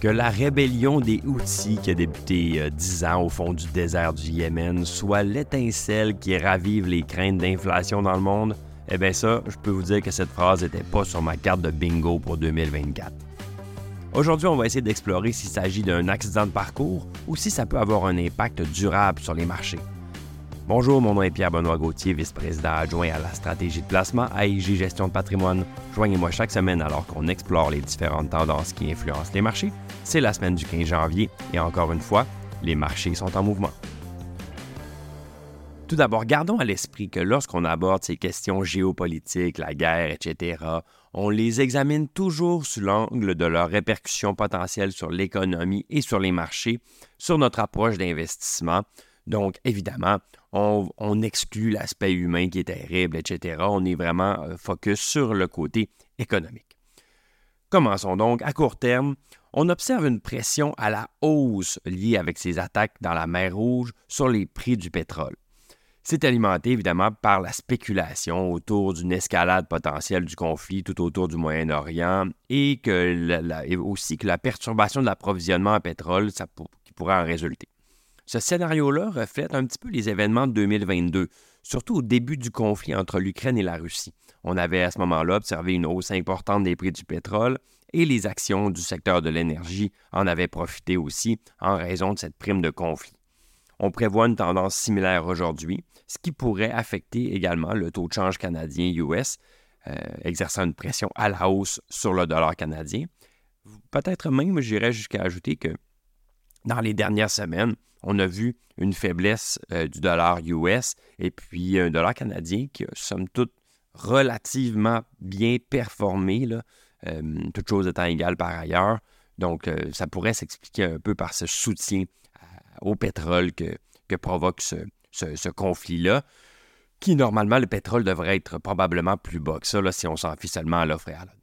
que la rébellion des Houthis qui a débuté euh, dix ans au fond du désert du Yémen soit l'étincelle qui ravive les craintes d'inflation dans le monde, eh bien ça, je peux vous dire que cette phrase n'était pas sur ma carte de bingo pour 2024. Aujourd'hui, on va essayer d'explorer s'il s'agit d'un accident de parcours ou si ça peut avoir un impact durable sur les marchés. Bonjour, mon nom est Pierre-Benoît Gauthier, vice-président adjoint à la stratégie de placement AIG Gestion de patrimoine. Joignez-moi chaque semaine alors qu'on explore les différentes tendances qui influencent les marchés. C'est la semaine du 15 janvier et encore une fois, les marchés sont en mouvement. Tout d'abord, gardons à l'esprit que lorsqu'on aborde ces questions géopolitiques, la guerre, etc., on les examine toujours sous l'angle de leurs répercussions potentielles sur l'économie et sur les marchés, sur notre approche d'investissement. Donc, évidemment, on, exclut l'aspect humain qui est terrible, etc. On est vraiment euh, focus sur le côté économique. Commençons donc. À court terme, on observe une pression à la hausse liée avec ces attaques dans la mer Rouge sur les prix du pétrole. C'est alimenté évidemment par la spéculation autour d'une escalade potentielle du conflit tout autour du Moyen-Orient et, aussi que la perturbation de l'approvisionnement en pétrole qui pourrait en résulter. Ce scénario-là reflète un petit peu les événements de 2022, surtout au début du conflit entre l'Ukraine et la Russie. On avait à ce moment-là observé une hausse importante des prix du pétrole et les actions du secteur de l'énergie en avaient profité aussi en raison de cette prime de conflit. On prévoit une tendance similaire aujourd'hui, ce qui pourrait affecter également le taux de change canadien-US, euh, exerçant une pression à la hausse sur le dollar canadien. Peut-être même, j'irais jusqu'à ajouter que dans les dernières semaines, on a vu une faiblesse euh, du dollar US et puis un dollar canadien qui a, somme toute, relativement bien performé, là, euh, toutes choses étant égales par ailleurs. Donc, euh, ça pourrait s'expliquer un peu par ce soutien au pétrole que, provoque ce, conflit-là, qui, normalement, le pétrole devrait être probablement plus bas que ça, si on s'en fie seulement à l'offre et à la demande.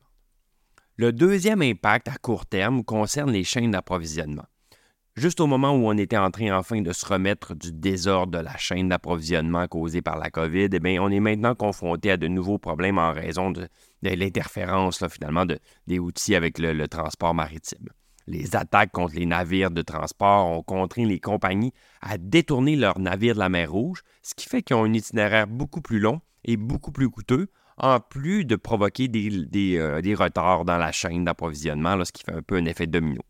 Le deuxième impact à court terme concerne les chaînes d'approvisionnement. Juste au moment où on était en train enfin de se remettre du désordre de la chaîne d'approvisionnement causée par la COVID, eh on est maintenant confronté à de nouveaux problèmes en raison de, l'interférence finalement des outils avec le, transport maritime. Les attaques contre les navires de transport ont contraint les compagnies à détourner leurs navires de la mer Rouge, ce qui fait qu'ils ont un itinéraire beaucoup plus long et beaucoup plus coûteux, en plus de provoquer des, euh, retards dans la chaîne d'approvisionnement, ce qui fait un peu un effet domino.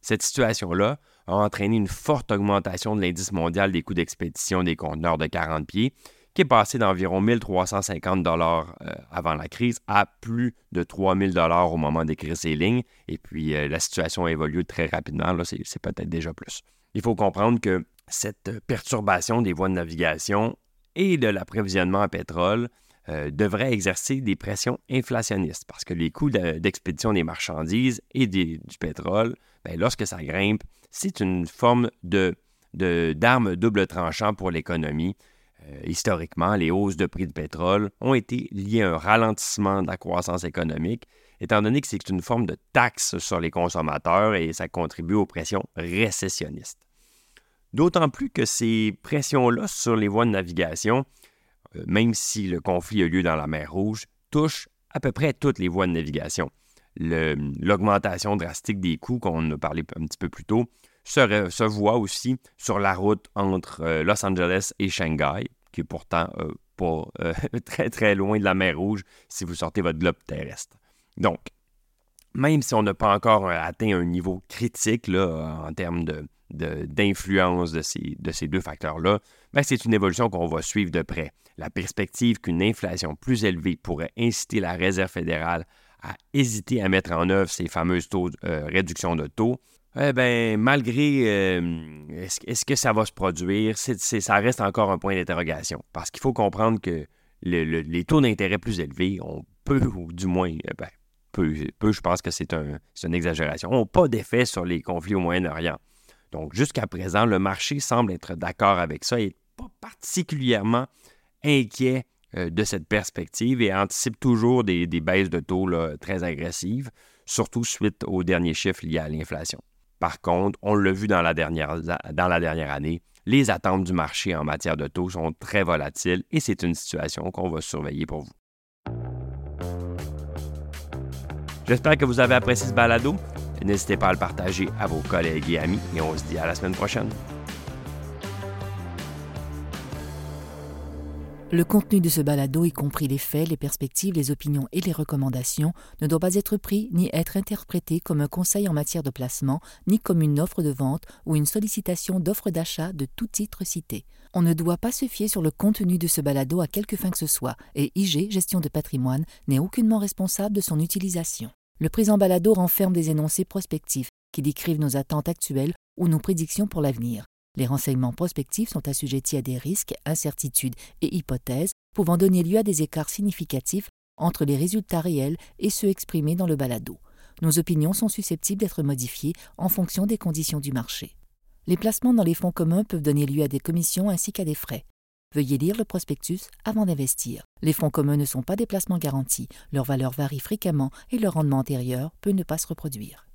Cette situation-là a entraîné une forte augmentation de l'indice mondial des coûts d'expédition des conteneurs de 40 pieds, qui est passé d'environ 1350 dollars euh, avant la crise à plus de 3000 dollars au moment d'écrire ces lignes. Et puis, euh, la situation a évolué très rapidement. Là, c'est, peut-être déjà plus. Il faut comprendre que cette perturbation des voies de navigation et de l'approvisionnement en pétrole euh, devrait exercer des pressions inflationnistes parce que les coûts d'expédition des marchandises et du pétrole, ben, lorsque ça grimpe, c'est une forme d'arme double tranchant pour l'économie. Euh, historiquement, les hausses de prix de pétrole ont été liées à un ralentissement de la croissance économique, étant donné que c'est une forme de taxe sur les consommateurs et ça contribue aux pressions récessionnistes. D'autant plus que ces pressions-là sur les voies de navigation, même si le conflit a lieu dans la mer Rouge, touchent à peu près toutes les voies de navigation l'augmentation drastique des coûts qu'on a parlé un petit peu plus tôt se, voit aussi sur la route entre euh, Los Angeles et Shanghai, qui est pourtant euh, pas euh, très très loin de la mer Rouge si vous sortez votre globe terrestre. Donc, même si on n'a pas encore atteint un niveau critique en termes d'influence de, ces, de, ces, deux facteurs-là, ben, c'est une évolution qu'on va suivre de près. La perspective qu'une inflation plus élevée pourrait inciter la Réserve fédérale à hésiter à mettre en œuvre ces fameuses taux, euh, réductions de taux, eh bien, malgré euh, est-ce, que ça va se produire, ça reste encore un point d'interrogation. Parce qu'il faut comprendre que les taux d'intérêt plus élevés ont peu, ou du moins, eh ben, peu, je pense que c'est, un, une exagération, n'ont pas d'effet sur les conflits au Moyen-Orient. Donc, jusqu'à présent, le marché semble être d'accord avec ça et pas particulièrement inquiet euh, de cette perspective et anticipe toujours des, baisses de taux très agressives, surtout suite aux derniers chiffres liés à l'inflation. Par contre, on l'a vu dans la, dernière, dans la dernière année, les attentes du marché en matière de taux sont très volatiles et c'est une situation qu'on va surveiller pour vous. J'espère que vous avez apprécié ce balado. N'hésitez pas à le partager à vos collègues et amis et on se dit à la semaine prochaine. Le contenu de ce balado, y compris les faits, les perspectives, les opinions et les recommandations, ne doit pas être pris ni être interprété comme un conseil en matière de placement, ni comme une offre de vente ou une sollicitation d'offre d'achat de tout titre cité. On ne doit pas se fier sur le contenu de ce balado à quelque fin que ce soit, et IG, Gestion de patrimoine, n'est aucunement responsable de son utilisation. Le présent balado renferme des énoncés prospectifs qui décrivent nos attentes actuelles ou nos prédictions pour l'avenir. Les renseignements prospectifs sont assujettis à des risques, incertitudes et hypothèses pouvant donner lieu à des écarts significatifs entre les résultats réels et ceux exprimés dans le balado. Nos opinions sont susceptibles d'être modifiées en fonction des conditions du marché. Les placements dans les fonds communs peuvent donner lieu à des commissions ainsi qu'à des frais. Veuillez lire le prospectus avant d'investir. Les fonds communs ne sont pas des placements garantis, leur valeur varie fréquemment et leur rendement antérieur peut ne pas se reproduire.